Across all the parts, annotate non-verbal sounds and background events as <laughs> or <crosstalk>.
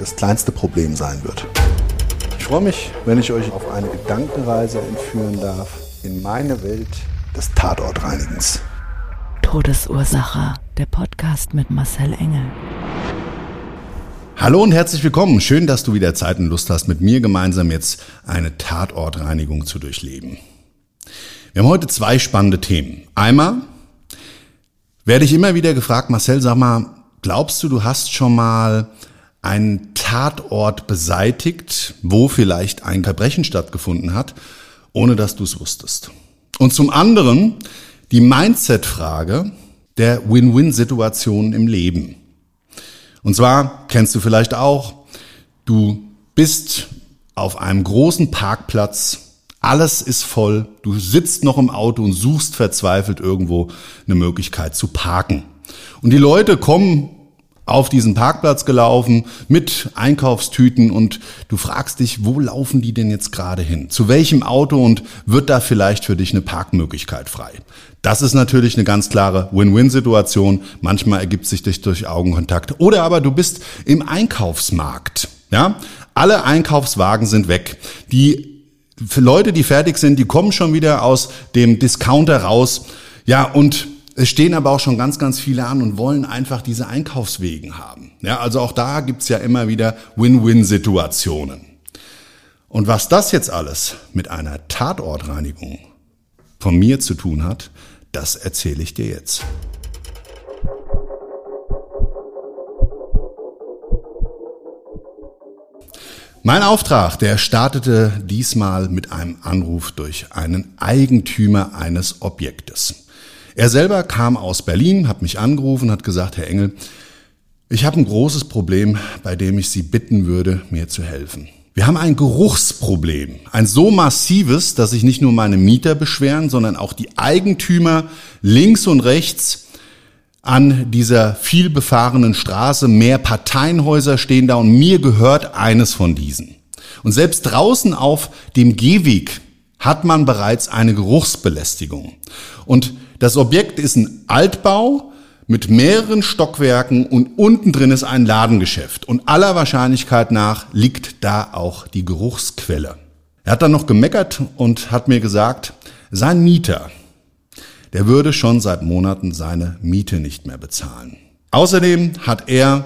das kleinste Problem sein wird. Ich freue mich, wenn ich euch auf eine Gedankenreise entführen darf in meine Welt des Tatortreinigens. Todesursache. Der Podcast mit Marcel Engel. Hallo und herzlich willkommen. Schön, dass du wieder Zeit und Lust hast, mit mir gemeinsam jetzt eine Tatortreinigung zu durchleben. Wir haben heute zwei spannende Themen. Einmal werde ich immer wieder gefragt, Marcel, sag mal, glaubst du, du hast schon mal einen Tatort beseitigt, wo vielleicht ein Verbrechen stattgefunden hat, ohne dass du es wusstest? Und zum anderen die Mindset-Frage der Win-Win-Situationen im Leben. Und zwar kennst du vielleicht auch, du bist auf einem großen Parkplatz, alles ist voll, du sitzt noch im Auto und suchst verzweifelt irgendwo eine Möglichkeit zu parken. Und die Leute kommen auf diesen Parkplatz gelaufen mit Einkaufstüten und du fragst dich, wo laufen die denn jetzt gerade hin? Zu welchem Auto und wird da vielleicht für dich eine Parkmöglichkeit frei? Das ist natürlich eine ganz klare Win-Win-Situation. Manchmal ergibt sich dich durch Augenkontakt. Oder aber du bist im Einkaufsmarkt. Ja, alle Einkaufswagen sind weg. Die Leute, die fertig sind, die kommen schon wieder aus dem Discounter raus. Ja, und es stehen aber auch schon ganz, ganz viele an und wollen einfach diese Einkaufswegen haben. Ja, also auch da gibt's ja immer wieder Win-Win-Situationen. Und was das jetzt alles mit einer Tatortreinigung von mir zu tun hat, das erzähle ich dir jetzt. Mein Auftrag, der startete diesmal mit einem Anruf durch einen Eigentümer eines Objektes. Er selber kam aus Berlin, hat mich angerufen, hat gesagt, Herr Engel, ich habe ein großes Problem, bei dem ich Sie bitten würde, mir zu helfen. Wir haben ein Geruchsproblem, ein so massives, dass sich nicht nur meine Mieter beschweren, sondern auch die Eigentümer links und rechts an dieser viel befahrenen Straße. Mehr Parteienhäuser stehen da und mir gehört eines von diesen. Und selbst draußen auf dem Gehweg hat man bereits eine Geruchsbelästigung. Und das Objekt ist ein Altbau, mit mehreren Stockwerken und unten drin ist ein Ladengeschäft. Und aller Wahrscheinlichkeit nach liegt da auch die Geruchsquelle. Er hat dann noch gemeckert und hat mir gesagt, sein Mieter, der würde schon seit Monaten seine Miete nicht mehr bezahlen. Außerdem hat er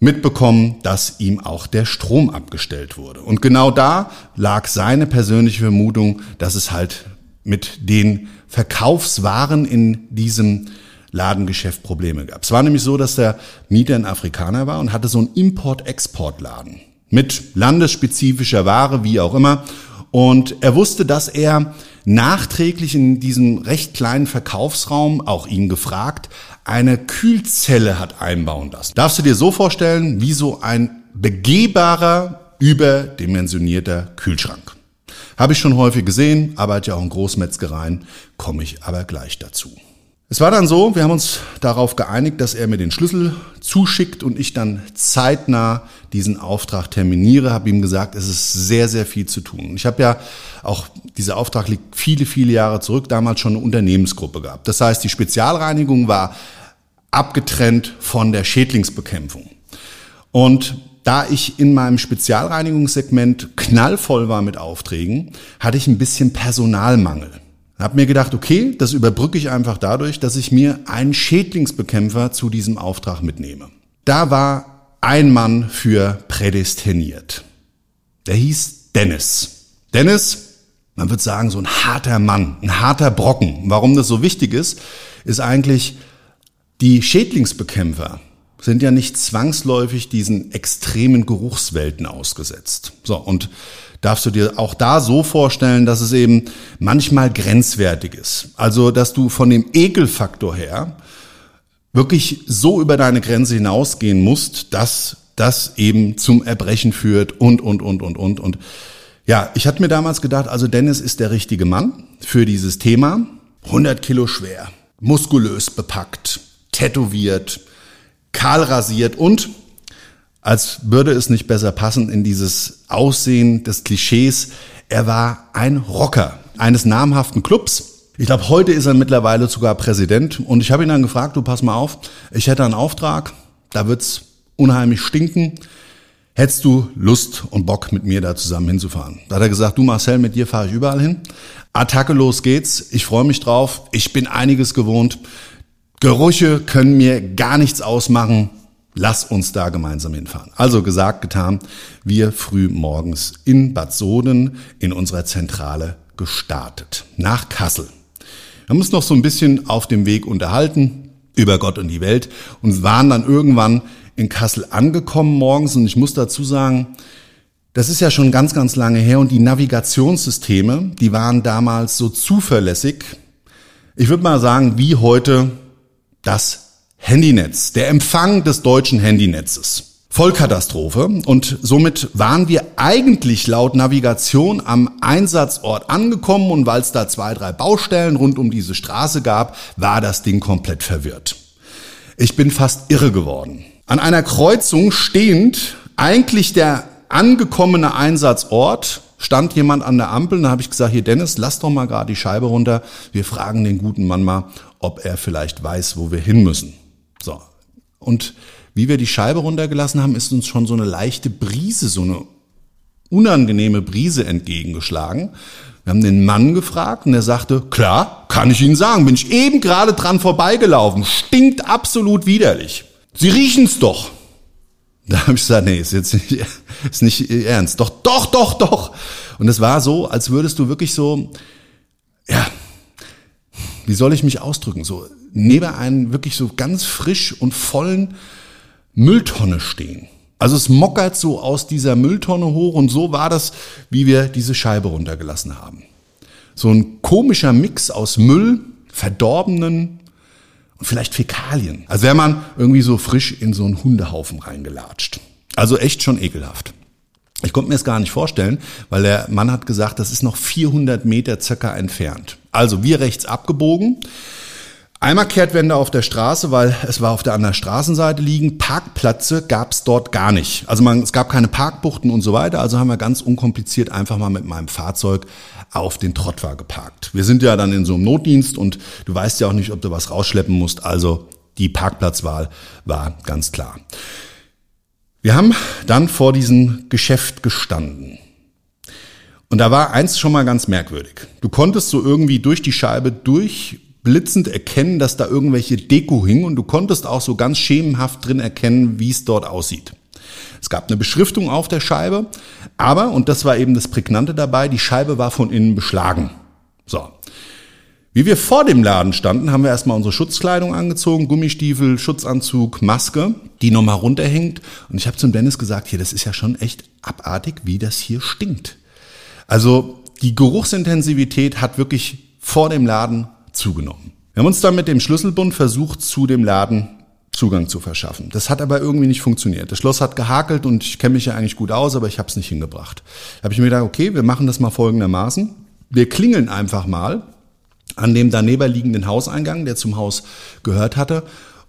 mitbekommen, dass ihm auch der Strom abgestellt wurde. Und genau da lag seine persönliche Vermutung, dass es halt mit den Verkaufswaren in diesem Ladengeschäft Probleme gab. Es war nämlich so, dass der Mieter ein Afrikaner war und hatte so einen Import-Export-Laden mit landesspezifischer Ware, wie auch immer. Und er wusste, dass er nachträglich in diesem recht kleinen Verkaufsraum, auch ihn gefragt, eine Kühlzelle hat einbauen lassen. Darfst du dir so vorstellen, wie so ein begehbarer, überdimensionierter Kühlschrank. Habe ich schon häufig gesehen, arbeite ja auch in Großmetzgereien, komme ich aber gleich dazu. Es war dann so, wir haben uns darauf geeinigt, dass er mir den Schlüssel zuschickt und ich dann zeitnah diesen Auftrag terminiere, habe ihm gesagt, es ist sehr, sehr viel zu tun. Ich habe ja auch, dieser Auftrag liegt viele, viele Jahre zurück, damals schon eine Unternehmensgruppe gehabt. Das heißt, die Spezialreinigung war abgetrennt von der Schädlingsbekämpfung. Und da ich in meinem Spezialreinigungssegment knallvoll war mit Aufträgen, hatte ich ein bisschen Personalmangel. Hab mir gedacht, okay, das überbrücke ich einfach dadurch, dass ich mir einen Schädlingsbekämpfer zu diesem Auftrag mitnehme. Da war ein Mann für prädestiniert. Der hieß Dennis. Dennis, man würde sagen, so ein harter Mann, ein harter Brocken. Warum das so wichtig ist, ist eigentlich, die Schädlingsbekämpfer sind ja nicht zwangsläufig diesen extremen Geruchswelten ausgesetzt. So, und darfst du dir auch da so vorstellen, dass es eben manchmal grenzwertig ist. Also, dass du von dem Ekelfaktor her wirklich so über deine Grenze hinausgehen musst, dass das eben zum Erbrechen führt und, und, und, und, und. Und ja, ich hatte mir damals gedacht, also Dennis ist der richtige Mann für dieses Thema. 100 Kilo schwer, muskulös bepackt, tätowiert, kahl rasiert und als würde es nicht besser passen in dieses Aussehen des Klischees, er war ein Rocker eines namhaften Clubs. Ich glaube, heute ist er mittlerweile sogar Präsident und ich habe ihn dann gefragt, du pass mal auf, ich hätte einen Auftrag, da wird's unheimlich stinken. Hättest du Lust und Bock, mit mir da zusammen hinzufahren? Da hat er gesagt, du Marcel, mit dir fahre ich überall hin. Attacke, los geht's. Ich freue mich drauf. Ich bin einiges gewohnt. Gerüche können mir gar nichts ausmachen. Lass uns da gemeinsam hinfahren. Also gesagt, getan. Wir früh morgens in Bad Soden in unserer Zentrale gestartet. Nach Kassel. Wir haben uns noch so ein bisschen auf dem Weg unterhalten über Gott und die Welt und waren dann irgendwann in Kassel angekommen morgens und ich muss dazu sagen, das ist ja schon ganz, ganz lange her und die Navigationssysteme, die waren damals so zuverlässig. Ich würde mal sagen, wie heute das Handynetz, der Empfang des deutschen Handynetzes. Vollkatastrophe und somit waren wir eigentlich laut Navigation am Einsatzort angekommen und weil es da zwei, drei Baustellen rund um diese Straße gab, war das Ding komplett verwirrt. Ich bin fast irre geworden. An einer Kreuzung stehend, eigentlich der angekommene Einsatzort, stand jemand an der Ampel und da habe ich gesagt, hier Dennis, lass doch mal gerade die Scheibe runter. Wir fragen den guten Mann mal, ob er vielleicht weiß, wo wir hin müssen. So. Und wie wir die Scheibe runtergelassen haben, ist uns schon so eine leichte Brise, so eine unangenehme Brise entgegengeschlagen. Wir haben den Mann gefragt und er sagte, klar, kann ich Ihnen sagen, bin ich eben gerade dran vorbeigelaufen, stinkt absolut widerlich. Sie riechen's doch. Da habe ich gesagt, nee, ist jetzt nicht, <laughs> ist nicht ernst. Doch, doch, doch, doch. Und es war so, als würdest du wirklich so, ja, wie soll ich mich ausdrücken, so neben einem wirklich so ganz frisch und vollen Mülltonne stehen. Also es mockert so aus dieser Mülltonne hoch und so war das, wie wir diese Scheibe runtergelassen haben. So ein komischer Mix aus Müll, verdorbenen und vielleicht Fäkalien. Also wäre man irgendwie so frisch in so einen Hundehaufen reingelatscht. Also echt schon ekelhaft. Ich konnte mir es gar nicht vorstellen, weil der Mann hat gesagt, das ist noch 400 Meter circa entfernt. Also wir rechts abgebogen. Einmal Kehrtwende auf der Straße, weil es war auf der anderen Straßenseite liegen. Parkplätze gab es dort gar nicht. Also man, es gab keine Parkbuchten und so weiter. Also haben wir ganz unkompliziert einfach mal mit meinem Fahrzeug auf den Trottwar geparkt. Wir sind ja dann in so einem Notdienst und du weißt ja auch nicht, ob du was rausschleppen musst. Also die Parkplatzwahl war ganz klar. Wir haben dann vor diesem Geschäft gestanden. Und da war eins schon mal ganz merkwürdig. Du konntest so irgendwie durch die Scheibe durch blitzend erkennen, dass da irgendwelche Deko hing und du konntest auch so ganz schemenhaft drin erkennen, wie es dort aussieht. Es gab eine Beschriftung auf der Scheibe, aber, und das war eben das Prägnante dabei, die Scheibe war von innen beschlagen. So. Wie wir vor dem Laden standen, haben wir erstmal unsere Schutzkleidung angezogen, Gummistiefel, Schutzanzug, Maske, die nochmal runterhängt. Und ich habe zum Dennis gesagt, hier, das ist ja schon echt abartig, wie das hier stinkt. Also die Geruchsintensivität hat wirklich vor dem Laden zugenommen. Wir haben uns dann mit dem Schlüsselbund versucht, zu dem Laden Zugang zu verschaffen. Das hat aber irgendwie nicht funktioniert. Das Schloss hat gehakelt und ich kenne mich ja eigentlich gut aus, aber ich habe es nicht hingebracht. Da habe ich mir gedacht, okay, wir machen das mal folgendermaßen. Wir klingeln einfach mal an dem daneben liegenden Hauseingang, der zum Haus gehört hatte,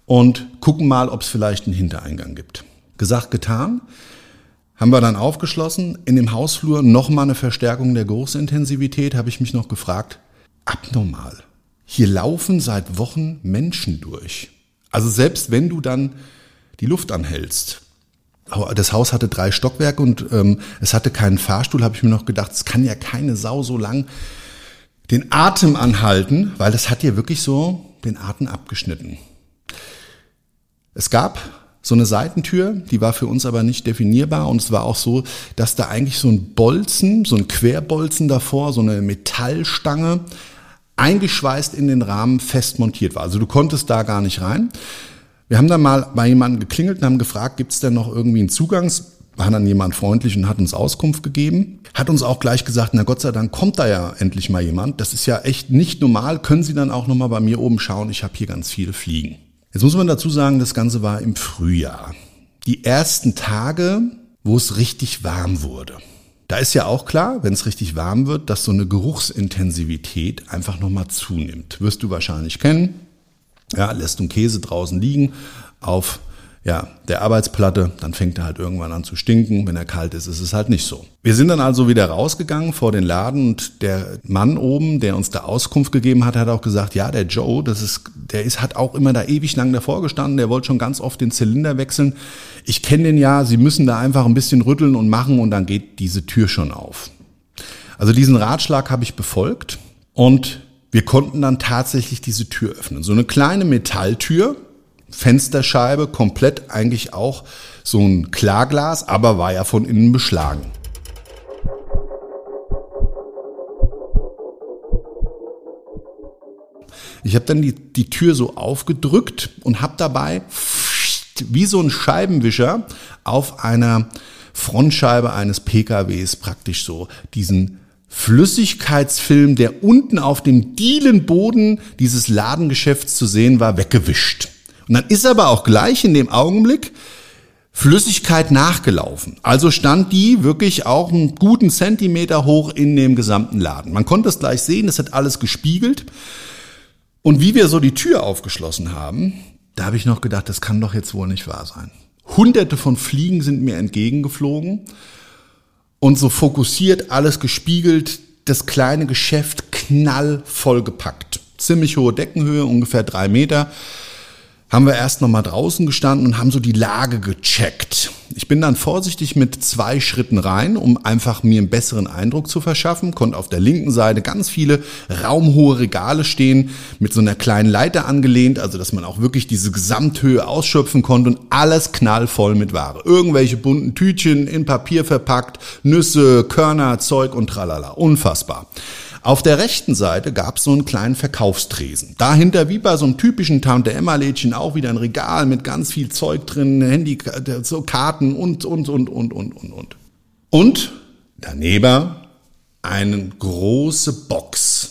und gucken mal, ob es vielleicht einen Hintereingang gibt. Gesagt, getan. Haben wir dann aufgeschlossen. In dem Hausflur nochmal eine Verstärkung der Geruchsintensivität. Habe ich mich noch gefragt, abnormal. Hier laufen seit Wochen Menschen durch. Also selbst wenn du dann die Luft anhältst. Das Haus hatte drei Stockwerke und ähm, es hatte keinen Fahrstuhl, habe ich mir noch gedacht, es kann ja keine Sau so lang den Atem anhalten, weil das hat dir wirklich so den Atem abgeschnitten. Es gab so eine Seitentür, die war für uns aber nicht definierbar und es war auch so, dass da eigentlich so ein Bolzen, so ein Querbolzen davor, so eine Metallstange eingeschweißt in den Rahmen fest montiert war. Also du konntest da gar nicht rein. Wir haben dann mal bei jemandem geklingelt und haben gefragt, gibt es denn noch irgendwie einen Zugangs? War dann jemand freundlich und hat uns Auskunft gegeben. Hat uns auch gleich gesagt, na Gott sei Dank kommt da ja endlich mal jemand. Das ist ja echt nicht normal. Können Sie dann auch nochmal bei mir oben schauen? Ich habe hier ganz viele Fliegen. Jetzt muss man dazu sagen, das Ganze war im Frühjahr. Die ersten Tage, wo es richtig warm wurde. Da ist ja auch klar, wenn es richtig warm wird, dass so eine Geruchsintensivität einfach nochmal zunimmt. Wirst du wahrscheinlich kennen. Ja, lässt du einen Käse draußen liegen auf ja, der Arbeitsplatte, dann fängt er halt irgendwann an zu stinken. Wenn er kalt ist, ist es halt nicht so. Wir sind dann also wieder rausgegangen vor den Laden und der Mann oben, der uns da Auskunft gegeben hat, hat auch gesagt, ja, der Joe, das ist, der ist, hat auch immer da ewig lang davor gestanden, der wollte schon ganz oft den Zylinder wechseln. Ich kenne den ja, Sie müssen da einfach ein bisschen rütteln und machen und dann geht diese Tür schon auf. Also diesen Ratschlag habe ich befolgt und wir konnten dann tatsächlich diese Tür öffnen. So eine kleine Metalltür, Fensterscheibe, komplett eigentlich auch so ein Klarglas, aber war ja von innen beschlagen. Ich habe dann die, die Tür so aufgedrückt und habe dabei wie so ein Scheibenwischer auf einer Frontscheibe eines PKWs praktisch so diesen Flüssigkeitsfilm, der unten auf dem Dielenboden dieses Ladengeschäfts zu sehen war, weggewischt. Und dann ist aber auch gleich in dem Augenblick Flüssigkeit nachgelaufen. Also stand die wirklich auch einen guten Zentimeter hoch in dem gesamten Laden. Man konnte es gleich sehen, es hat alles gespiegelt. Und wie wir so die Tür aufgeschlossen haben, da habe ich noch gedacht, das kann doch jetzt wohl nicht wahr sein. Hunderte von Fliegen sind mir entgegengeflogen und so fokussiert, alles gespiegelt, das kleine Geschäft knallvoll gepackt. Ziemlich hohe Deckenhöhe, ungefähr drei Meter haben wir erst noch mal draußen gestanden und haben so die Lage gecheckt. Ich bin dann vorsichtig mit zwei Schritten rein, um einfach mir einen besseren Eindruck zu verschaffen. Konnte auf der linken Seite ganz viele raumhohe Regale stehen, mit so einer kleinen Leiter angelehnt, also dass man auch wirklich diese Gesamthöhe ausschöpfen konnte und alles knallvoll mit Ware. Irgendwelche bunten Tütchen in Papier verpackt, Nüsse, Körner, Zeug und tralala. Unfassbar. Auf der rechten Seite gab es so einen kleinen Verkaufstresen. Dahinter, wie bei so einem typischen Tante-Emma-Lädchen, auch wieder ein Regal mit ganz viel Zeug drin, Handy, so Karten und, und, und, und, und, und, und. Und daneben eine große Box.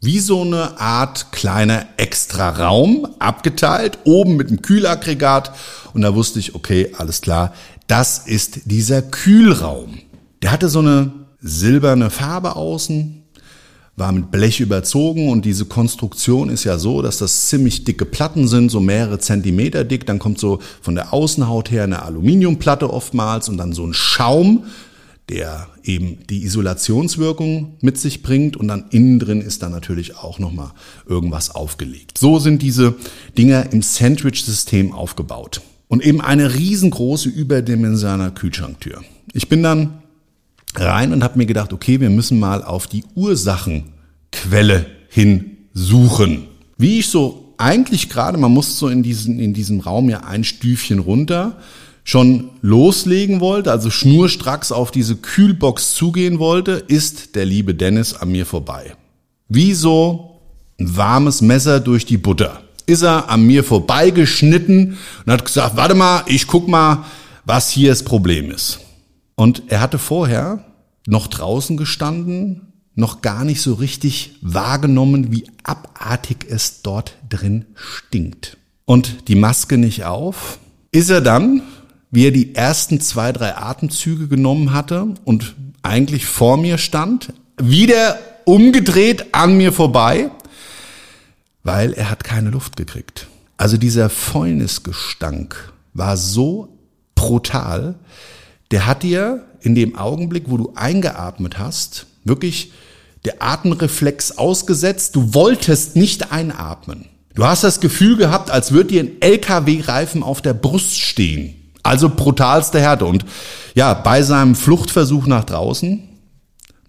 Wie so eine Art kleiner Extra-Raum, abgeteilt, oben mit einem Kühlaggregat. Und da wusste ich, okay, alles klar, das ist dieser Kühlraum. Der hatte so eine silberne Farbe außen, war mit Blech überzogen und diese Konstruktion ist ja so, dass das ziemlich dicke Platten sind, so mehrere Zentimeter dick. Dann kommt so von der Außenhaut her eine Aluminiumplatte oftmals und dann so ein Schaum, der eben die Isolationswirkung mit sich bringt und dann innen drin ist dann natürlich auch nochmal irgendwas aufgelegt. So sind diese Dinger im Sandwich-System aufgebaut. Und eben eine riesengroße überdimensionale Kühlschranktür. Ich bin dann rein und habe mir gedacht, okay, wir müssen mal auf die Ursachenquelle hin suchen. Wie ich so eigentlich gerade, man muss so in, diesen, in diesem Raum ja ein Stüfchen runter, schon loslegen wollte, also schnurstracks auf diese Kühlbox zugehen wollte, ist der liebe Dennis an mir vorbei. Wie so ein warmes Messer durch die Butter. Ist er an mir vorbeigeschnitten und hat gesagt, warte mal, ich guck mal, was hier das Problem ist. Und er hatte vorher noch draußen gestanden, noch gar nicht so richtig wahrgenommen, wie abartig es dort drin stinkt. Und die Maske nicht auf. Ist er dann, wie er die ersten zwei, drei Atemzüge genommen hatte und eigentlich vor mir stand, wieder umgedreht an mir vorbei, weil er hat keine Luft gekriegt. Also dieser Fäulnisgestank war so brutal, der hat dir in dem Augenblick, wo du eingeatmet hast, wirklich der Atemreflex ausgesetzt. Du wolltest nicht einatmen. Du hast das Gefühl gehabt, als würde dir ein LKW-Reifen auf der Brust stehen. Also brutalste Härte. Und ja, bei seinem Fluchtversuch nach draußen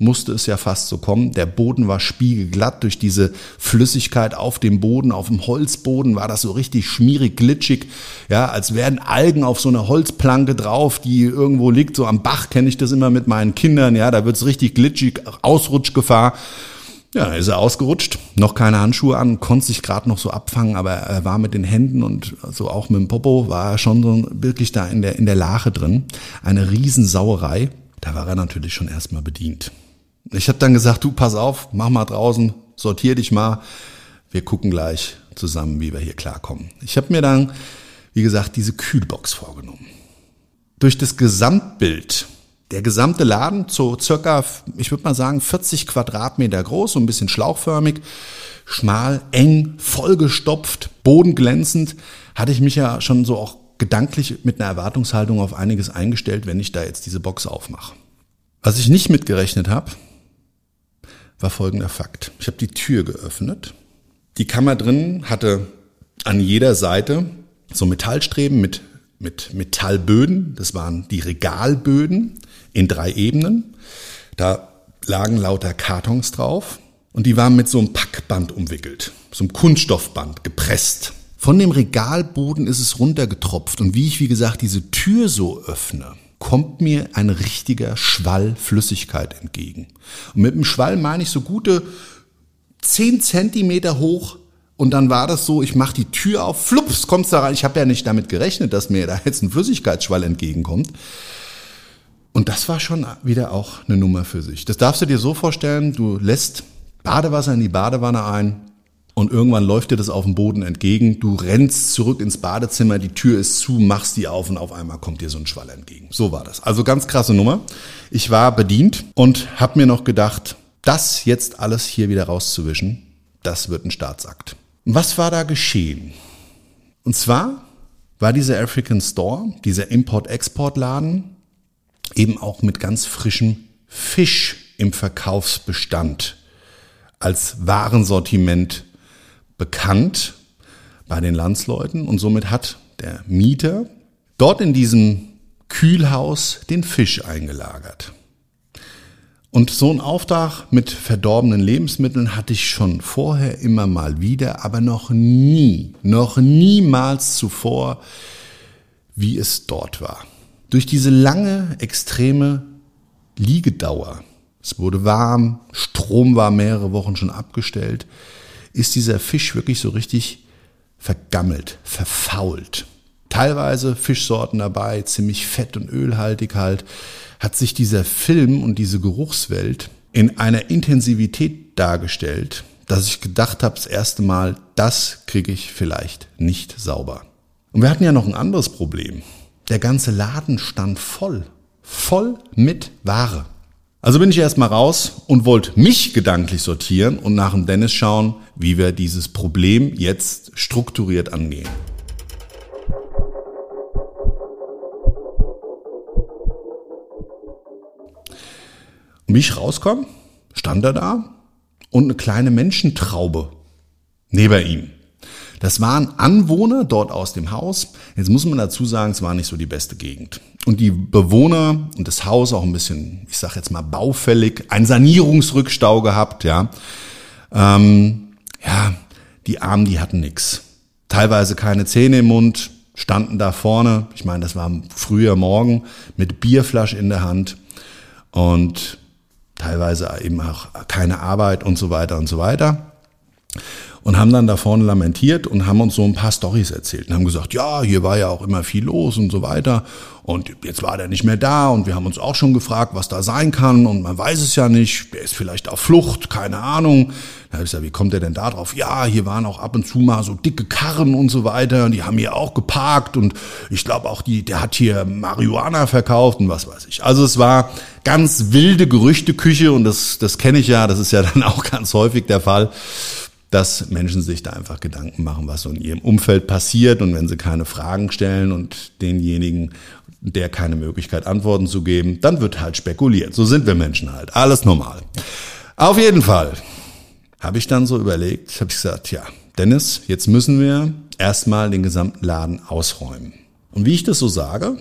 musste es ja fast so kommen. Der Boden war spiegelglatt durch diese Flüssigkeit auf dem Boden, auf dem Holzboden war das so richtig schmierig, glitschig, ja, als wären Algen auf so einer Holzplanke drauf, die irgendwo liegt, so am Bach kenne ich das immer mit meinen Kindern, ja, da wird's richtig glitschig, Ausrutschgefahr. Ja, ist er ausgerutscht, noch keine Handschuhe an, konnte sich gerade noch so abfangen, aber er war mit den Händen und so auch mit dem Popo war er schon so wirklich da in der, in der Lache drin. Eine Riesensauerei. Da war er natürlich schon erstmal bedient. Ich habe dann gesagt, du pass auf, mach mal draußen, sortier dich mal. Wir gucken gleich zusammen, wie wir hier klarkommen. Ich habe mir dann, wie gesagt, diese Kühlbox vorgenommen. Durch das Gesamtbild der gesamte Laden, so circa, ich würde mal sagen, 40 Quadratmeter groß, so ein bisschen schlauchförmig, schmal, eng, vollgestopft, bodenglänzend, hatte ich mich ja schon so auch gedanklich mit einer Erwartungshaltung auf einiges eingestellt, wenn ich da jetzt diese Box aufmache. Was ich nicht mitgerechnet habe, war folgender Fakt. Ich habe die Tür geöffnet. Die Kammer drin hatte an jeder Seite so Metallstreben mit, mit Metallböden. Das waren die Regalböden in drei Ebenen. Da lagen lauter Kartons drauf und die waren mit so einem Packband umwickelt, so einem Kunststoffband gepresst. Von dem Regalboden ist es runtergetropft und wie ich, wie gesagt, diese Tür so öffne, kommt mir ein richtiger Schwall Flüssigkeit entgegen. Und mit dem Schwall meine ich so gute zehn Zentimeter hoch und dann war das so, ich mache die Tür auf, flups, kommt's da rein. Ich habe ja nicht damit gerechnet, dass mir da jetzt ein Flüssigkeitsschwall entgegenkommt. Und das war schon wieder auch eine Nummer für sich. Das darfst du dir so vorstellen, du lässt Badewasser in die Badewanne ein und irgendwann läuft dir das auf dem Boden entgegen. Du rennst zurück ins Badezimmer, die Tür ist zu, machst die auf und auf einmal kommt dir so ein Schwall entgegen. So war das. Also ganz krasse Nummer. Ich war bedient und habe mir noch gedacht, das jetzt alles hier wieder rauszuwischen, das wird ein Staatsakt. Was war da geschehen? Und zwar war dieser African Store, dieser Import-Export-Laden, eben auch mit ganz frischem Fisch im Verkaufsbestand als Warensortiment bekannt bei den Landsleuten und somit hat der Mieter dort in diesem Kühlhaus den Fisch eingelagert. Und so ein Auftrag mit verdorbenen Lebensmitteln hatte ich schon vorher immer mal wieder, aber noch nie, noch niemals zuvor, wie es dort war. Durch diese lange, extreme Liegedauer, es wurde warm, Strom war mehrere Wochen schon abgestellt, ist dieser Fisch wirklich so richtig vergammelt, verfault. Teilweise Fischsorten dabei, ziemlich fett und ölhaltig halt, hat sich dieser Film und diese Geruchswelt in einer Intensivität dargestellt, dass ich gedacht habe, das erste Mal, das kriege ich vielleicht nicht sauber. Und wir hatten ja noch ein anderes Problem. Der ganze Laden stand voll. Voll mit Ware. Also bin ich erstmal raus und wollte mich gedanklich sortieren und nach dem Dennis schauen, wie wir dieses Problem jetzt strukturiert angehen. Und wie ich rauskomme, stand er da und eine kleine Menschentraube neben ihm. Das waren Anwohner dort aus dem Haus. Jetzt muss man dazu sagen, es war nicht so die beste Gegend. Und die Bewohner und das Haus auch ein bisschen, ich sag jetzt mal baufällig, ein Sanierungsrückstau gehabt, ja. Ähm, ja, die Armen, die hatten nix. Teilweise keine Zähne im Mund, standen da vorne, ich meine, das war früher Morgen, mit Bierflasche in der Hand und teilweise eben auch keine Arbeit und so weiter und so weiter und haben dann da vorne lamentiert und haben uns so ein paar Stories erzählt und haben gesagt, ja, hier war ja auch immer viel los und so weiter und jetzt war der nicht mehr da und wir haben uns auch schon gefragt, was da sein kann und man weiß es ja nicht, der ist vielleicht auf Flucht, keine Ahnung. Da habe ich gesagt, wie kommt der denn da drauf? Ja, hier waren auch ab und zu mal so dicke Karren und so weiter und die haben hier auch geparkt und ich glaube auch die, der hat hier Marihuana verkauft und was weiß ich. Also es war ganz wilde Gerüchteküche und das, das kenne ich ja, das ist ja dann <laughs> auch ganz häufig der Fall dass Menschen sich da einfach Gedanken machen, was so in ihrem Umfeld passiert und wenn sie keine Fragen stellen und denjenigen, der keine Möglichkeit Antworten zu geben, dann wird halt spekuliert. So sind wir Menschen halt. Alles normal. Auf jeden Fall habe ich dann so überlegt, habe ich gesagt, ja, Dennis, jetzt müssen wir erstmal den gesamten Laden ausräumen. Und wie ich das so sage,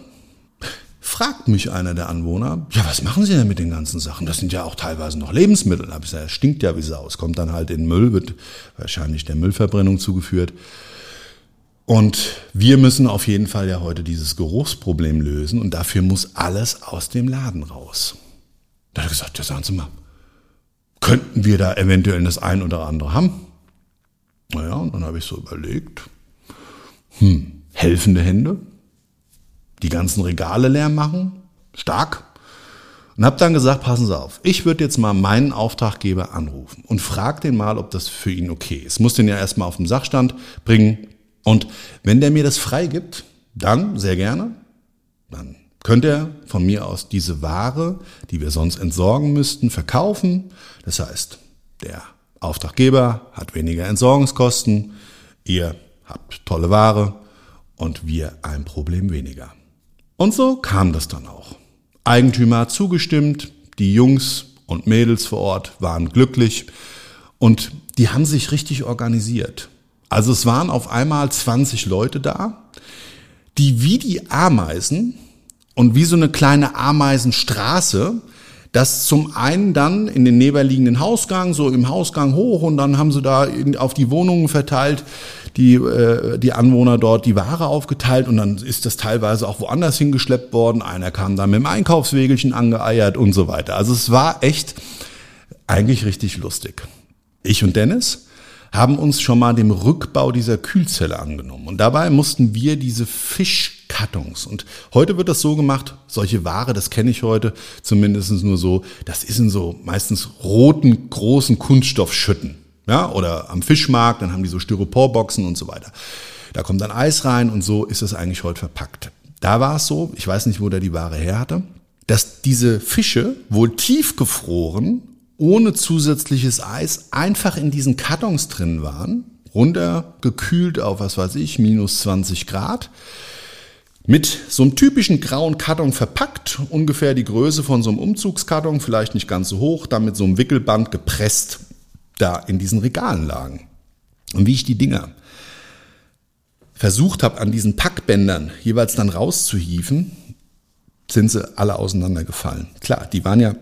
fragt mich einer der Anwohner, ja, was machen Sie denn mit den ganzen Sachen? Das sind ja auch teilweise noch Lebensmittel. Da hab ich gesagt, das stinkt ja wie Sau. Es kommt dann halt in Müll, wird wahrscheinlich der Müllverbrennung zugeführt. Und wir müssen auf jeden Fall ja heute dieses Geruchsproblem lösen und dafür muss alles aus dem Laden raus. Da hat er gesagt, ja, sagen Sie mal, könnten wir da eventuell das ein oder andere haben? Naja, und dann habe ich so überlegt, hm, helfende Hände, die ganzen Regale leer machen, stark. Und habe dann gesagt, passen Sie auf, ich würde jetzt mal meinen Auftraggeber anrufen und frage den mal, ob das für ihn okay ist. Muss den ja erstmal auf den Sachstand bringen. Und wenn der mir das freigibt, dann sehr gerne, dann könnte er von mir aus diese Ware, die wir sonst entsorgen müssten, verkaufen. Das heißt, der Auftraggeber hat weniger Entsorgungskosten, ihr habt tolle Ware und wir ein Problem weniger. Und so kam das dann auch. Eigentümer hat zugestimmt, die Jungs und Mädels vor Ort waren glücklich und die haben sich richtig organisiert. Also es waren auf einmal 20 Leute da, die wie die Ameisen und wie so eine kleine Ameisenstraße das zum einen dann in den nebenliegenden Hausgang, so im Hausgang hoch und dann haben sie da in, auf die Wohnungen verteilt, die, äh, die Anwohner dort die Ware aufgeteilt und dann ist das teilweise auch woanders hingeschleppt worden. Einer kam dann mit dem Einkaufswegelchen angeeiert und so weiter. Also es war echt eigentlich richtig lustig. Ich und Dennis haben uns schon mal dem Rückbau dieser Kühlzelle angenommen. Und dabei mussten wir diese Fischkartons. Und heute wird das so gemacht, solche Ware, das kenne ich heute zumindest nur so, das ist in so meistens roten, großen Kunststoffschütten. Ja, oder am Fischmarkt, dann haben die so Styroporboxen und so weiter. Da kommt dann Eis rein und so ist es eigentlich heute verpackt. Da war es so, ich weiß nicht, wo der die Ware her hatte, dass diese Fische wohl tiefgefroren ohne zusätzliches Eis einfach in diesen Kartons drin waren, runtergekühlt auf, was weiß ich, minus 20 Grad, mit so einem typischen grauen Karton verpackt, ungefähr die Größe von so einem Umzugskarton, vielleicht nicht ganz so hoch, dann mit so einem Wickelband gepresst da in diesen Regalen lagen. Und wie ich die Dinger versucht habe, an diesen Packbändern jeweils dann rauszuhieven, sind sie alle auseinandergefallen. Klar, die waren ja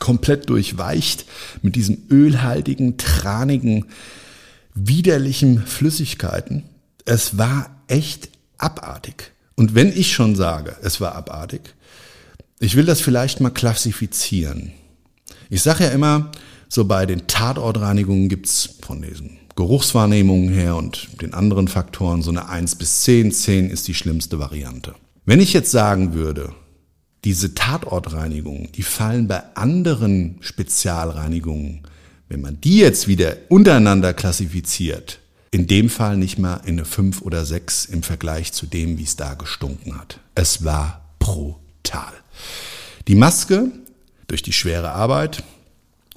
komplett durchweicht mit diesen ölhaltigen, tranigen, widerlichen Flüssigkeiten. Es war echt abartig. Und wenn ich schon sage, es war abartig, ich will das vielleicht mal klassifizieren. Ich sage ja immer, so bei den Tatortreinigungen gibt's von diesen Geruchswahrnehmungen her und den anderen Faktoren so eine 1 bis 10. 10 ist die schlimmste Variante. Wenn ich jetzt sagen würde, diese Tatortreinigungen, die fallen bei anderen Spezialreinigungen, wenn man die jetzt wieder untereinander klassifiziert, in dem Fall nicht mal in eine 5 oder 6 im Vergleich zu dem, wie es da gestunken hat. Es war brutal. Die Maske, durch die schwere Arbeit,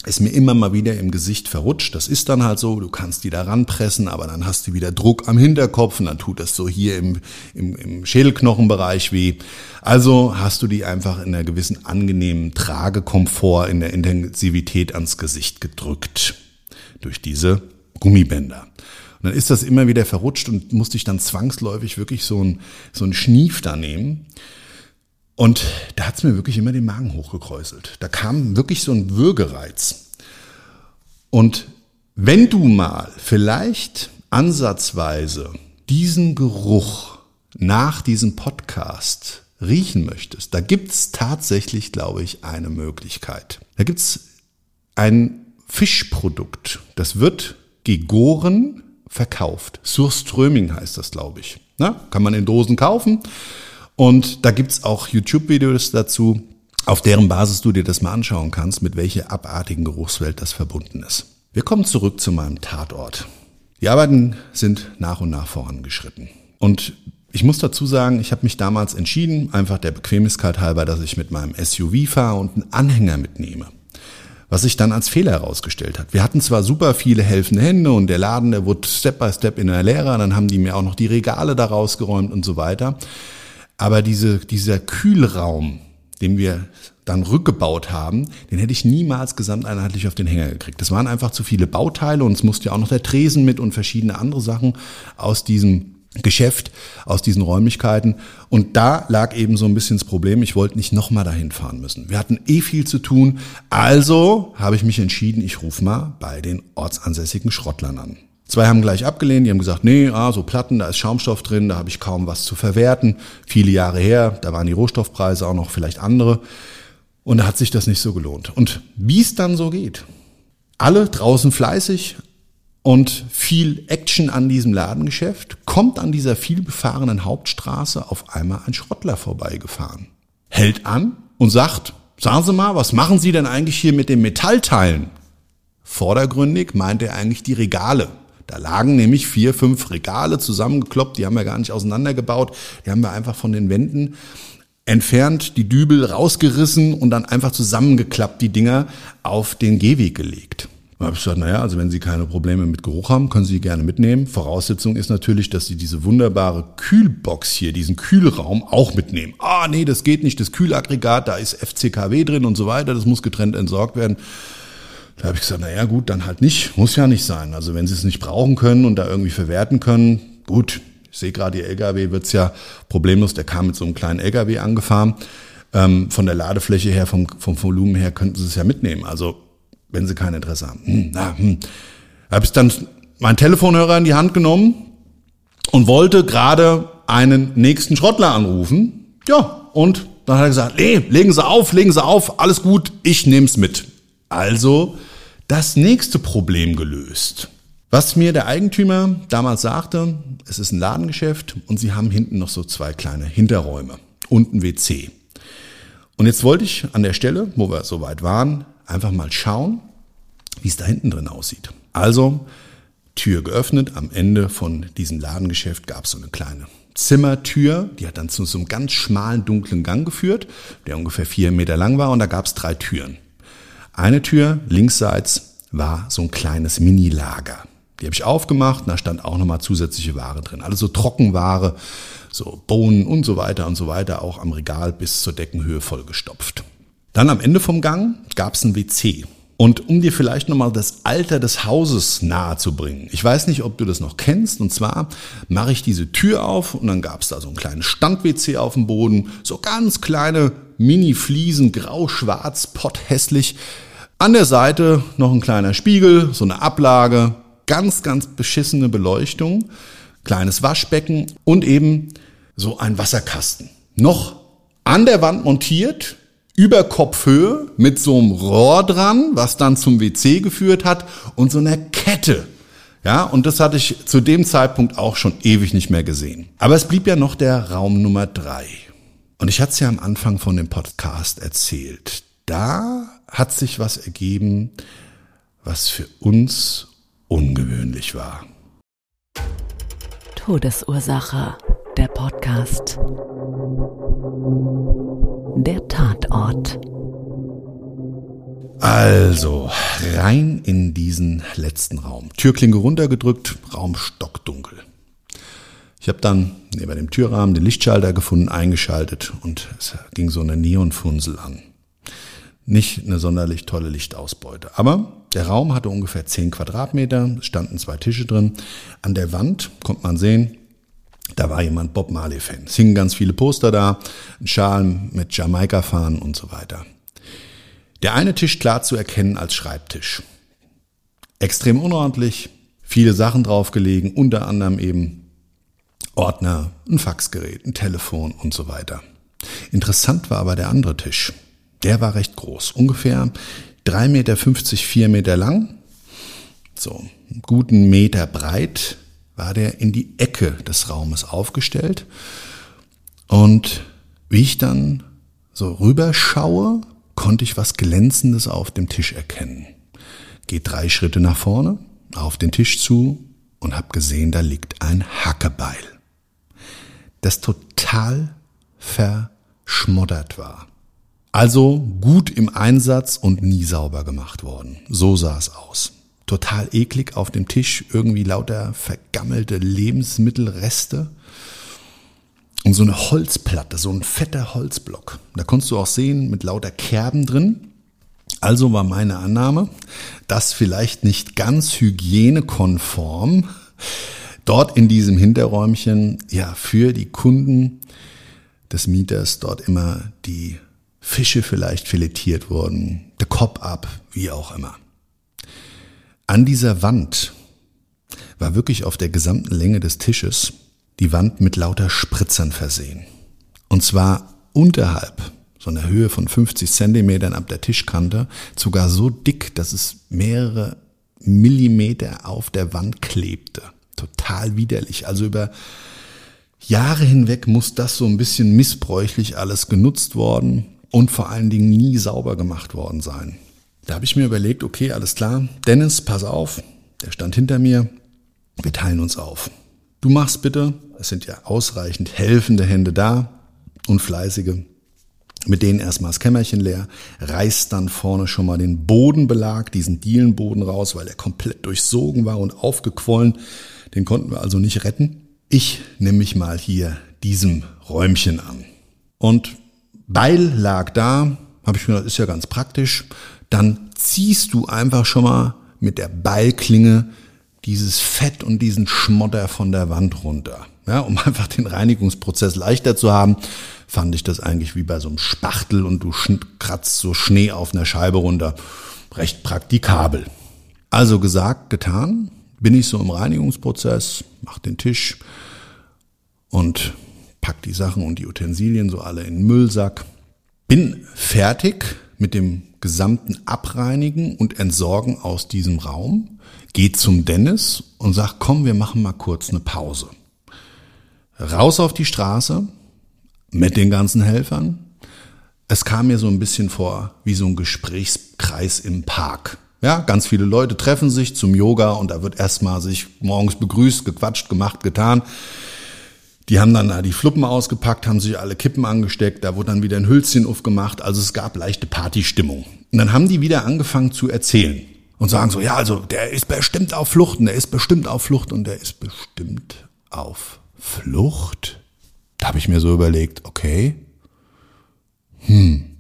ist mir immer mal wieder im Gesicht verrutscht. Das ist dann halt so, du kannst die da ranpressen, aber dann hast du wieder Druck am Hinterkopf und dann tut das so hier im, im, im Schädelknochenbereich weh. Also hast du die einfach in einer gewissen angenehmen Tragekomfort in der Intensivität ans Gesicht gedrückt. Durch diese Gummibänder. Und dann ist das immer wieder verrutscht und musste ich dann zwangsläufig wirklich so ein, so ein Schnief da nehmen. Und da hat's mir wirklich immer den Magen hochgekräuselt. Da kam wirklich so ein Würgereiz. Und wenn du mal vielleicht ansatzweise diesen Geruch nach diesem Podcast riechen möchtest, da gibt's tatsächlich, glaube ich, eine Möglichkeit. Da gibt's ein Fischprodukt, das wird gegoren verkauft. Surströming heißt das, glaube ich. Na, kann man in Dosen kaufen. Und da gibt's auch YouTube-Videos dazu, auf deren Basis du dir das mal anschauen kannst, mit welcher abartigen Geruchswelt das verbunden ist. Wir kommen zurück zu meinem Tatort. Die Arbeiten sind nach und nach vorangeschritten. Und ich muss dazu sagen, ich habe mich damals entschieden, einfach der Bequemlichkeit halber, dass ich mit meinem SUV fahre und einen Anhänger mitnehme. Was sich dann als Fehler herausgestellt hat. Wir hatten zwar super viele helfende Hände und der Laden, der wurde Step by Step in der Lehre, dann haben die mir auch noch die Regale da rausgeräumt und so weiter. Aber diese, dieser Kühlraum, den wir dann rückgebaut haben, den hätte ich niemals gesamteinheitlich auf den Hänger gekriegt. Das waren einfach zu viele Bauteile und es musste ja auch noch der Tresen mit und verschiedene andere Sachen aus diesem Geschäft aus diesen Räumlichkeiten. Und da lag eben so ein bisschen das Problem, ich wollte nicht nochmal dahin fahren müssen. Wir hatten eh viel zu tun, also habe ich mich entschieden, ich rufe mal bei den ortsansässigen Schrottlern an. Zwei haben gleich abgelehnt, die haben gesagt, nee, ah, so Platten, da ist Schaumstoff drin, da habe ich kaum was zu verwerten. Viele Jahre her, da waren die Rohstoffpreise auch noch vielleicht andere. Und da hat sich das nicht so gelohnt. Und wie es dann so geht. Alle draußen fleißig, und viel Action an diesem Ladengeschäft, kommt an dieser vielbefahrenen Hauptstraße auf einmal ein Schrottler vorbeigefahren. Hält an und sagt, sagen Sie mal, was machen Sie denn eigentlich hier mit den Metallteilen? Vordergründig meint er eigentlich die Regale. Da lagen nämlich vier, fünf Regale zusammengekloppt, die haben wir gar nicht auseinandergebaut, die haben wir einfach von den Wänden entfernt, die Dübel rausgerissen und dann einfach zusammengeklappt, die Dinger auf den Gehweg gelegt. Da habe ich gesagt, naja, also wenn Sie keine Probleme mit Geruch haben, können Sie die gerne mitnehmen. Voraussetzung ist natürlich, dass Sie diese wunderbare Kühlbox hier, diesen Kühlraum auch mitnehmen. Ah, nee, das geht nicht, das Kühlaggregat, da ist FCKW drin und so weiter, das muss getrennt entsorgt werden. Da habe ich gesagt, naja gut, dann halt nicht, muss ja nicht sein. Also wenn Sie es nicht brauchen können und da irgendwie verwerten können, gut. Ich sehe gerade, Ihr LKW wird's ja problemlos, der kam mit so einem kleinen LKW angefahren. Ähm, von der Ladefläche her, vom, vom Volumen her könnten Sie es ja mitnehmen. Also wenn sie kein Interesse haben. Hm, na, hm. Habe ich dann meinen Telefonhörer in die Hand genommen und wollte gerade einen nächsten Schrottler anrufen. Ja, und dann hat er gesagt, nee, legen Sie auf, legen Sie auf, alles gut, ich nehm's mit. Also das nächste Problem gelöst. Was mir der Eigentümer damals sagte, es ist ein Ladengeschäft und sie haben hinten noch so zwei kleine Hinterräume und ein WC. Und jetzt wollte ich an der Stelle, wo wir soweit waren, einfach mal schauen, wie es da hinten drin aussieht. Also Tür geöffnet. Am Ende von diesem Ladengeschäft gab es so eine kleine Zimmertür, die hat dann zu so einem ganz schmalen, dunklen Gang geführt, der ungefähr vier Meter lang war und da gab es drei Türen. Eine Tür linksseits war so ein kleines Mini-Lager. Die habe ich aufgemacht da stand auch nochmal zusätzliche Ware drin. Alles so Trockenware, so Bohnen und so weiter und so weiter, auch am Regal bis zur Deckenhöhe vollgestopft. Dann am Ende vom Gang gab es ein WC. Und um dir vielleicht nochmal das Alter des Hauses nahe zu bringen. Ich weiß nicht, ob du das noch kennst. Und zwar mache ich diese Tür auf und dann gab es da so ein kleines Stand-WC auf dem Boden. So ganz kleine Mini-Fliesen, grau-schwarz, potthässlich. An der Seite noch ein kleiner Spiegel, so eine Ablage. Ganz, ganz beschissene Beleuchtung. Kleines Waschbecken und eben so ein Wasserkasten. Noch an der Wand montiert über Kopfhöhe mit so einem Rohr dran, was dann zum WC geführt hat und so einer Kette. Ja, und das hatte ich zu dem Zeitpunkt auch schon ewig nicht mehr gesehen. Aber es blieb ja noch der Raum Nummer drei. Und ich hatte es ja am Anfang von dem Podcast erzählt. Da hat sich was ergeben, was für uns ungewöhnlich war. Todesursache, der Podcast. Der Tatort. Also, rein in diesen letzten Raum. Türklinke runtergedrückt, Raum stockdunkel. Ich habe dann neben dem Türrahmen den Lichtschalter gefunden, eingeschaltet und es ging so eine Neonfunsel an. Nicht eine sonderlich tolle Lichtausbeute. Aber der Raum hatte ungefähr 10 Quadratmeter, standen zwei Tische drin. An der Wand konnte man sehen, da war jemand Bob Marley-Fan. Es hingen ganz viele Poster da, ein Schal mit Jamaika-Fahnen und so weiter. Der eine Tisch klar zu erkennen als Schreibtisch. Extrem unordentlich, viele Sachen draufgelegen, unter anderem eben Ordner, ein Faxgerät, ein Telefon und so weiter. Interessant war aber der andere Tisch. Der war recht groß, ungefähr 3,50 Meter, 4 Meter lang, so einen guten Meter breit, war der in die Ecke des Raumes aufgestellt. Und wie ich dann so rüberschaue, konnte ich was Glänzendes auf dem Tisch erkennen. Geht drei Schritte nach vorne, auf den Tisch zu und hab gesehen, da liegt ein Hackebeil, das total verschmoddert war. Also gut im Einsatz und nie sauber gemacht worden. So sah es aus total eklig auf dem Tisch, irgendwie lauter vergammelte Lebensmittelreste. Und so eine Holzplatte, so ein fetter Holzblock. Da konntest du auch sehen, mit lauter Kerben drin. Also war meine Annahme, dass vielleicht nicht ganz hygienekonform dort in diesem Hinterräumchen, ja, für die Kunden des Mieters dort immer die Fische vielleicht filetiert wurden, der Kopf ab, wie auch immer. An dieser Wand war wirklich auf der gesamten Länge des Tisches die Wand mit lauter Spritzern versehen. Und zwar unterhalb so einer Höhe von 50 Zentimetern ab der Tischkante, sogar so dick, dass es mehrere Millimeter auf der Wand klebte. Total widerlich. Also über Jahre hinweg muss das so ein bisschen missbräuchlich alles genutzt worden und vor allen Dingen nie sauber gemacht worden sein. Da habe ich mir überlegt, okay, alles klar, Dennis, pass auf, der stand hinter mir, wir teilen uns auf. Du machst bitte, es sind ja ausreichend helfende Hände da und fleißige, mit denen erstmal das Kämmerchen leer, reißt dann vorne schon mal den Bodenbelag, diesen Dielenboden raus, weil er komplett durchsogen war und aufgequollen. Den konnten wir also nicht retten. Ich nehme mich mal hier diesem Räumchen an. Und Beil lag da, habe ich mir gedacht, ist ja ganz praktisch. Dann ziehst du einfach schon mal mit der Beilklinge dieses Fett und diesen Schmotter von der Wand runter. Ja, um <laughs> einfach den Reinigungsprozess leichter zu haben, fand ich das eigentlich wie bei so einem Spachtel und du kratzt so Schnee auf einer Scheibe runter. Recht praktikabel. Also gesagt, getan, bin ich so im Reinigungsprozess, mach den Tisch und pack die Sachen und die Utensilien so alle in den Müllsack. Bin fertig mit dem gesamten Abreinigen und Entsorgen aus diesem Raum, geht zum Dennis und sagt, komm, wir machen mal kurz eine Pause. Raus auf die Straße mit den ganzen Helfern. Es kam mir so ein bisschen vor wie so ein Gesprächskreis im Park. Ja, ganz viele Leute treffen sich zum Yoga und da wird erstmal sich morgens begrüßt, gequatscht, gemacht, getan. Die haben dann die Fluppen ausgepackt, haben sich alle Kippen angesteckt, da wurde dann wieder ein Hülzchen aufgemacht, also es gab leichte Partystimmung. Und dann haben die wieder angefangen zu erzählen und sagen so, ja, also der ist bestimmt auf Flucht und der ist bestimmt auf Flucht und der ist bestimmt auf Flucht? Da habe ich mir so überlegt, okay, hm,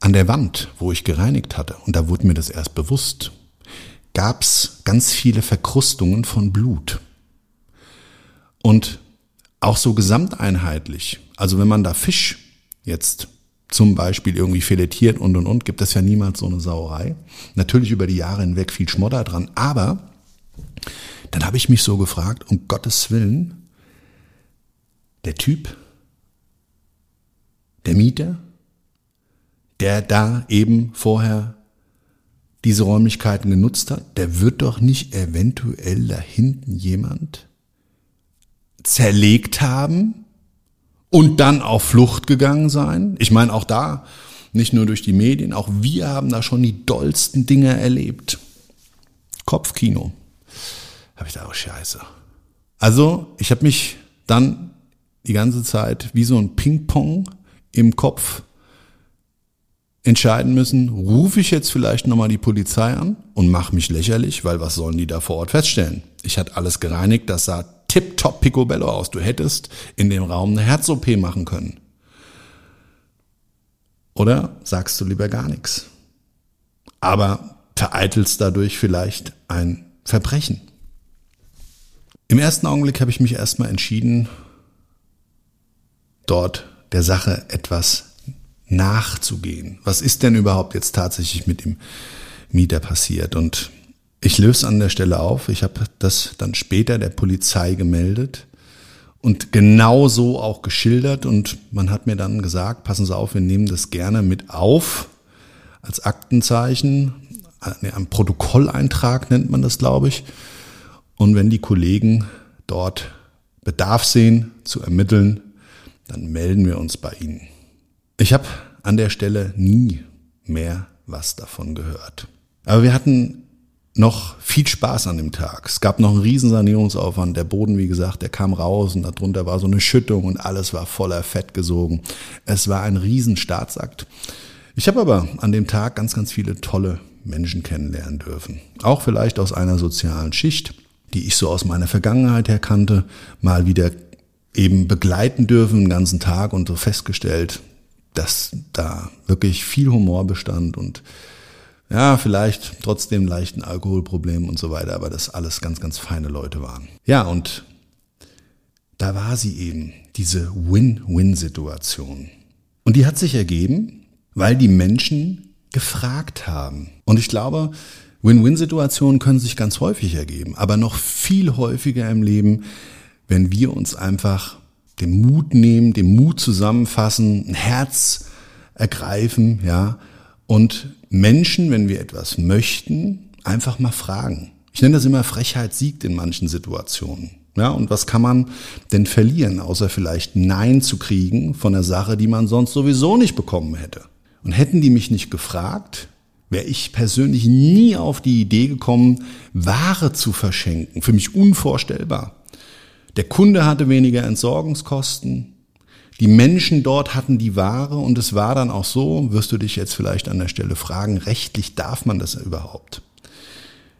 an der Wand, wo ich gereinigt hatte, und da wurde mir das erst bewusst, gab's ganz viele Verkrustungen von Blut. Und auch so gesamteinheitlich, also wenn man da Fisch jetzt zum Beispiel irgendwie filetiert und und und, gibt es ja niemals so eine Sauerei. Natürlich über die Jahre hinweg viel Schmodder dran, aber dann habe ich mich so gefragt, um Gottes Willen, der Typ, der Mieter, der da eben vorher diese Räumlichkeiten genutzt hat, der wird doch nicht eventuell da hinten jemand zerlegt haben und dann auf Flucht gegangen sein. Ich meine, auch da, nicht nur durch die Medien, auch wir haben da schon die dollsten Dinge erlebt. Kopfkino. Habe ich da auch scheiße. Also, ich habe mich dann die ganze Zeit wie so ein Ping-Pong im Kopf entscheiden müssen, rufe ich jetzt vielleicht nochmal die Polizei an und mache mich lächerlich, weil was sollen die da vor Ort feststellen? Ich hatte alles gereinigt, das sah tipptopp picobello aus. Du hättest in dem Raum eine Herz-OP machen können. Oder sagst du lieber gar nichts? Aber vereitelst dadurch vielleicht ein Verbrechen. Im ersten Augenblick habe ich mich erstmal entschieden, dort der Sache etwas nachzugehen. Was ist denn überhaupt jetzt tatsächlich mit dem Mieter passiert? Und ich löse an der Stelle auf. Ich habe das dann später der Polizei gemeldet und genau so auch geschildert. Und man hat mir dann gesagt, passen Sie auf, wir nehmen das gerne mit auf als Aktenzeichen. Ein Protokolleintrag nennt man das, glaube ich. Und wenn die Kollegen dort Bedarf sehen zu ermitteln, dann melden wir uns bei Ihnen. Ich habe an der Stelle nie mehr was davon gehört. Aber wir hatten noch viel Spaß an dem Tag. Es gab noch einen riesen Sanierungsaufwand. Der Boden, wie gesagt, der kam raus und darunter war so eine Schüttung und alles war voller Fett gesogen. Es war ein riesen Staatsakt. Ich habe aber an dem Tag ganz, ganz viele tolle Menschen kennenlernen dürfen. Auch vielleicht aus einer sozialen Schicht, die ich so aus meiner Vergangenheit her kannte, mal wieder eben begleiten dürfen den ganzen Tag und so festgestellt, dass da wirklich viel Humor bestand und ja, vielleicht trotzdem leichten Alkoholproblemen und so weiter, aber das alles ganz, ganz feine Leute waren. Ja, und da war sie eben, diese Win-Win-Situation. Und die hat sich ergeben, weil die Menschen gefragt haben. Und ich glaube, Win-Win-Situationen können sich ganz häufig ergeben, aber noch viel häufiger im Leben, wenn wir uns einfach den Mut nehmen, den Mut zusammenfassen, ein Herz ergreifen, ja, und Menschen, wenn wir etwas möchten, einfach mal fragen. Ich nenne das immer Frechheit siegt in manchen Situationen. Ja, und was kann man denn verlieren, außer vielleicht Nein zu kriegen von einer Sache, die man sonst sowieso nicht bekommen hätte? Und hätten die mich nicht gefragt, wäre ich persönlich nie auf die Idee gekommen, Ware zu verschenken. Für mich unvorstellbar. Der Kunde hatte weniger Entsorgungskosten. Die Menschen dort hatten die Ware und es war dann auch so, wirst du dich jetzt vielleicht an der Stelle fragen, rechtlich darf man das überhaupt?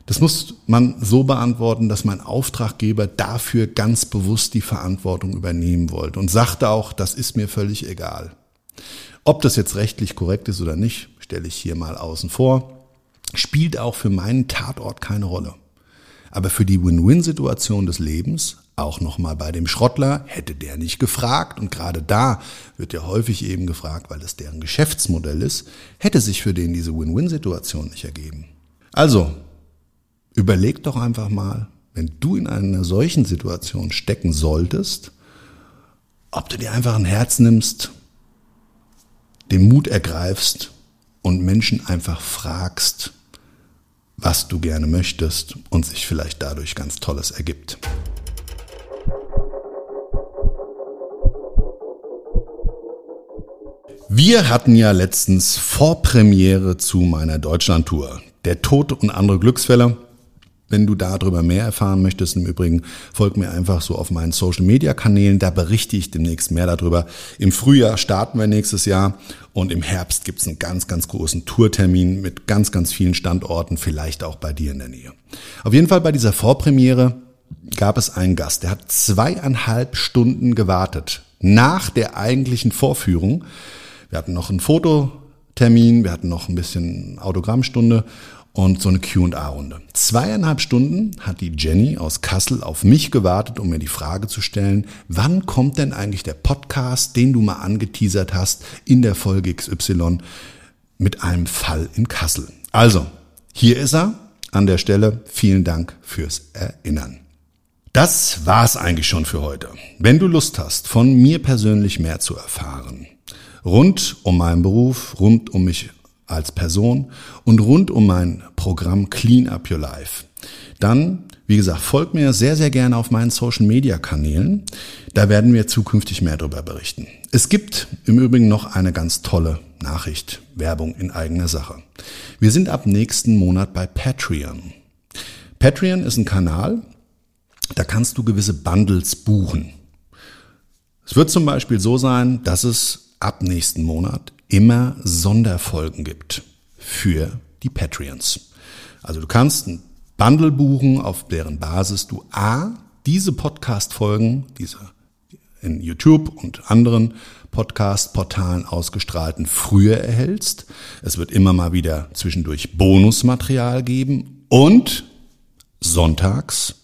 Das muss man so beantworten, dass mein Auftraggeber dafür ganz bewusst die Verantwortung übernehmen wollte und sagte auch, das ist mir völlig egal. Ob das jetzt rechtlich korrekt ist oder nicht, stelle ich hier mal außen vor, spielt auch für meinen Tatort keine Rolle. Aber für die Win-Win-Situation des Lebens, auch nochmal bei dem Schrottler, hätte der nicht gefragt, und gerade da wird ja häufig eben gefragt, weil es deren Geschäftsmodell ist, hätte sich für den diese Win-Win-Situation nicht ergeben. Also, überleg doch einfach mal, wenn du in einer solchen Situation stecken solltest, ob du dir einfach ein Herz nimmst, den Mut ergreifst und Menschen einfach fragst, was du gerne möchtest und sich vielleicht dadurch ganz Tolles ergibt. Wir hatten ja letztens Vorpremiere zu meiner Deutschlandtour. Der Tod und andere Glücksfälle wenn du darüber mehr erfahren möchtest, im Übrigen folg mir einfach so auf meinen Social Media Kanälen, da berichte ich demnächst mehr darüber. Im Frühjahr starten wir nächstes Jahr und im Herbst gibt's einen ganz, ganz großen Tourtermin mit ganz, ganz vielen Standorten, vielleicht auch bei dir in der Nähe. Auf jeden Fall bei dieser Vorpremiere gab es einen Gast, der hat zweieinhalb Stunden gewartet nach der eigentlichen Vorführung. Wir hatten noch einen Fototermin, wir hatten noch ein bisschen Autogrammstunde und so eine QA-Runde. Zweieinhalb Stunden hat die Jenny aus Kassel auf mich gewartet, um mir die Frage zu stellen, wann kommt denn eigentlich der Podcast, den du mal angeteasert hast in der Folge XY mit einem Fall in Kassel. Also, hier ist er. An der Stelle vielen Dank fürs Erinnern. Das war's eigentlich schon für heute. Wenn du Lust hast, von mir persönlich mehr zu erfahren, rund um meinen Beruf, rund um mich als Person und rund um mein Programm Clean Up Your Life. Dann, wie gesagt, folgt mir sehr, sehr gerne auf meinen Social Media Kanälen. Da werden wir zukünftig mehr darüber berichten. Es gibt im Übrigen noch eine ganz tolle Nachricht, Werbung in eigener Sache. Wir sind ab nächsten Monat bei Patreon. Patreon ist ein Kanal, da kannst du gewisse Bundles buchen. Es wird zum Beispiel so sein, dass es ab nächsten Monat immer Sonderfolgen gibt für die Patreons. Also du kannst ein Bundle buchen, auf deren Basis du A, diese Podcast-Folgen, diese in YouTube und anderen Podcast-Portalen ausgestrahlten früher erhältst. Es wird immer mal wieder zwischendurch Bonusmaterial geben und sonntags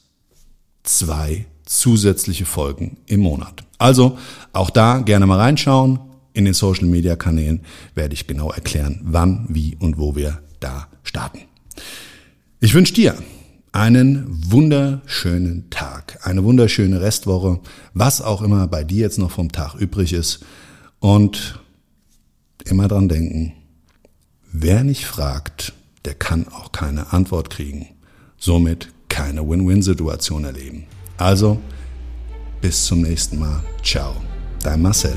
zwei zusätzliche Folgen im Monat. Also auch da gerne mal reinschauen, in den Social Media Kanälen werde ich genau erklären, wann, wie und wo wir da starten. Ich wünsche dir einen wunderschönen Tag, eine wunderschöne Restwoche, was auch immer bei dir jetzt noch vom Tag übrig ist. Und immer dran denken, wer nicht fragt, der kann auch keine Antwort kriegen. Somit keine Win-Win-Situation erleben. Also, bis zum nächsten Mal. Ciao, dein Marcel.